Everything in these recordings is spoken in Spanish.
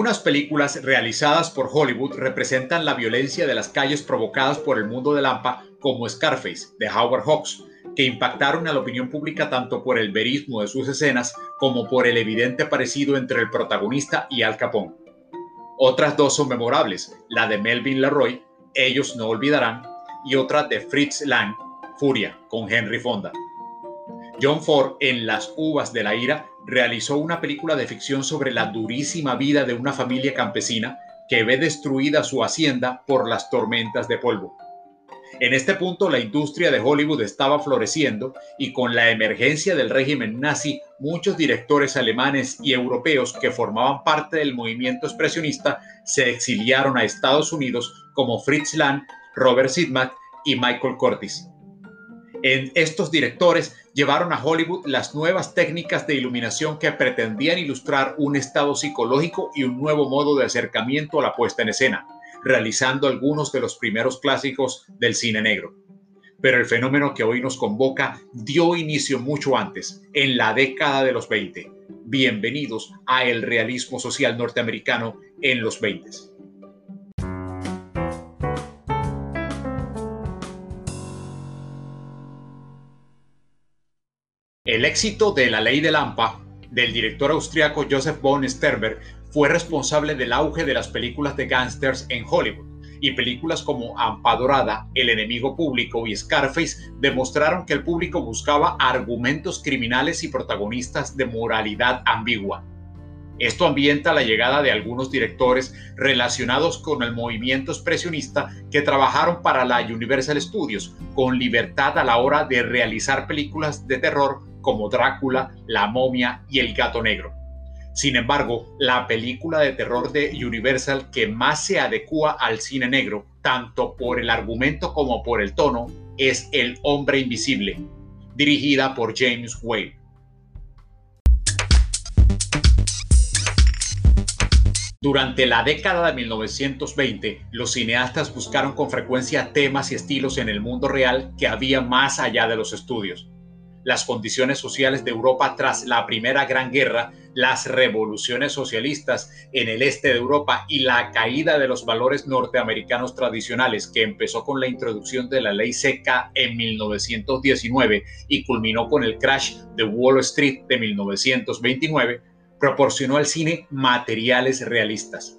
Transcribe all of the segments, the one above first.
Algunas películas realizadas por Hollywood representan la violencia de las calles provocadas por el mundo de Lampa, como Scarface, de Howard Hawks, que impactaron a la opinión pública tanto por el verismo de sus escenas como por el evidente parecido entre el protagonista y Al Capone. Otras dos son memorables, la de Melvin Leroy, Ellos no olvidarán, y otra de Fritz Lang, Furia, con Henry Fonda. John Ford, en Las Uvas de la Ira, realizó una película de ficción sobre la durísima vida de una familia campesina que ve destruida su hacienda por las tormentas de polvo. En este punto la industria de Hollywood estaba floreciendo y con la emergencia del régimen nazi, muchos directores alemanes y europeos que formaban parte del movimiento expresionista se exiliaron a Estados Unidos como Fritz Lang, Robert Sidmack y Michael Curtis. En estos directores llevaron a Hollywood las nuevas técnicas de iluminación que pretendían ilustrar un estado psicológico y un nuevo modo de acercamiento a la puesta en escena, realizando algunos de los primeros clásicos del cine negro. Pero el fenómeno que hoy nos convoca dio inicio mucho antes, en la década de los 20. Bienvenidos a el realismo social norteamericano en los 20. El éxito de La Ley de Lampa del director austriaco Joseph von Sternberg fue responsable del auge de las películas de gángsters en Hollywood y películas como Ampadorada, El enemigo público y Scarface demostraron que el público buscaba argumentos criminales y protagonistas de moralidad ambigua. Esto ambienta la llegada de algunos directores relacionados con el movimiento expresionista que trabajaron para la Universal Studios con libertad a la hora de realizar películas de terror como Drácula, La momia y El gato negro. Sin embargo, la película de terror de Universal que más se adecua al cine negro, tanto por el argumento como por el tono, es El hombre invisible, dirigida por James Whale. Durante la década de 1920, los cineastas buscaron con frecuencia temas y estilos en el mundo real que había más allá de los estudios las condiciones sociales de Europa tras la Primera Gran Guerra, las revoluciones socialistas en el este de Europa y la caída de los valores norteamericanos tradicionales que empezó con la introducción de la ley seca en 1919 y culminó con el crash de Wall Street de 1929, proporcionó al cine materiales realistas.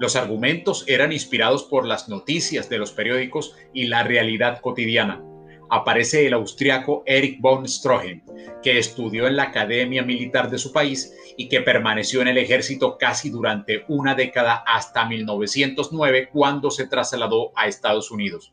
Los argumentos eran inspirados por las noticias de los periódicos y la realidad cotidiana aparece el austriaco Erich von Stroheim, que estudió en la Academia Militar de su país y que permaneció en el ejército casi durante una década hasta 1909 cuando se trasladó a Estados Unidos.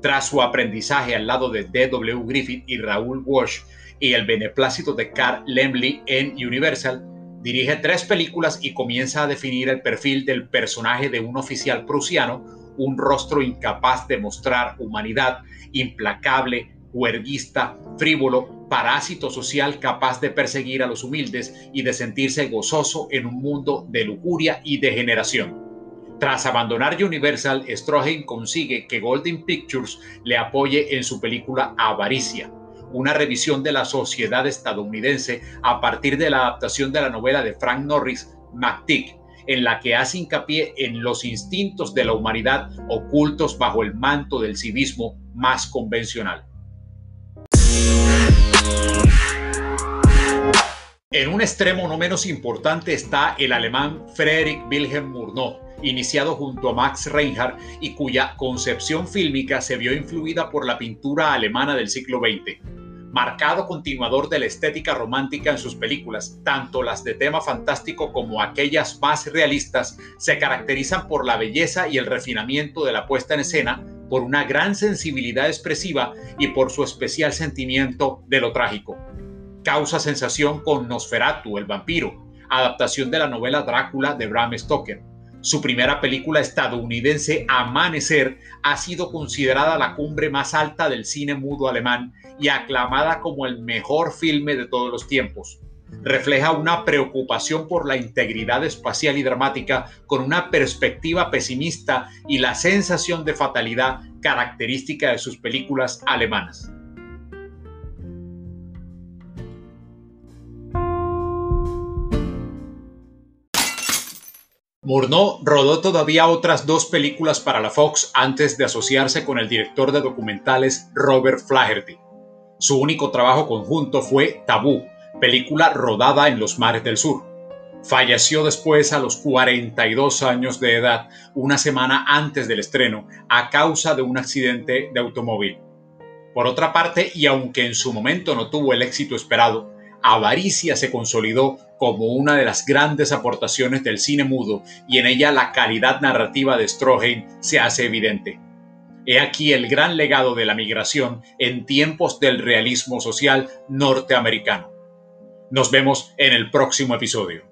Tras su aprendizaje al lado de D.W. Griffith y Raúl Walsh y el beneplácito de Carl Lemley en Universal, dirige tres películas y comienza a definir el perfil del personaje de un oficial prusiano un rostro incapaz de mostrar humanidad, implacable, huerguista, frívolo, parásito social capaz de perseguir a los humildes y de sentirse gozoso en un mundo de lujuria y degeneración. Tras abandonar Universal, Stroheim consigue que Golden Pictures le apoye en su película Avaricia, una revisión de la sociedad estadounidense a partir de la adaptación de la novela de Frank Norris, McTick, en la que hace hincapié en los instintos de la humanidad ocultos bajo el manto del civismo más convencional. En un extremo no menos importante está el alemán Friedrich Wilhelm Murnau, iniciado junto a Max Reinhardt y cuya concepción fílmica se vio influida por la pintura alemana del siglo XX marcado continuador de la estética romántica en sus películas, tanto las de tema fantástico como aquellas más realistas, se caracterizan por la belleza y el refinamiento de la puesta en escena, por una gran sensibilidad expresiva y por su especial sentimiento de lo trágico. Causa sensación con Nosferatu, el vampiro, adaptación de la novela Drácula de Bram Stoker su primera película estadounidense, Amanecer, ha sido considerada la cumbre más alta del cine mudo alemán y aclamada como el mejor filme de todos los tiempos. Refleja una preocupación por la integridad espacial y dramática con una perspectiva pesimista y la sensación de fatalidad característica de sus películas alemanas. Murnau rodó todavía otras dos películas para la Fox antes de asociarse con el director de documentales Robert Flaherty. Su único trabajo conjunto fue Tabú, película rodada en los mares del sur. Falleció después a los 42 años de edad, una semana antes del estreno, a causa de un accidente de automóvil. Por otra parte, y aunque en su momento no tuvo el éxito esperado, Avaricia se consolidó como una de las grandes aportaciones del cine mudo y en ella la calidad narrativa de Stroheim se hace evidente. He aquí el gran legado de la migración en tiempos del realismo social norteamericano. Nos vemos en el próximo episodio.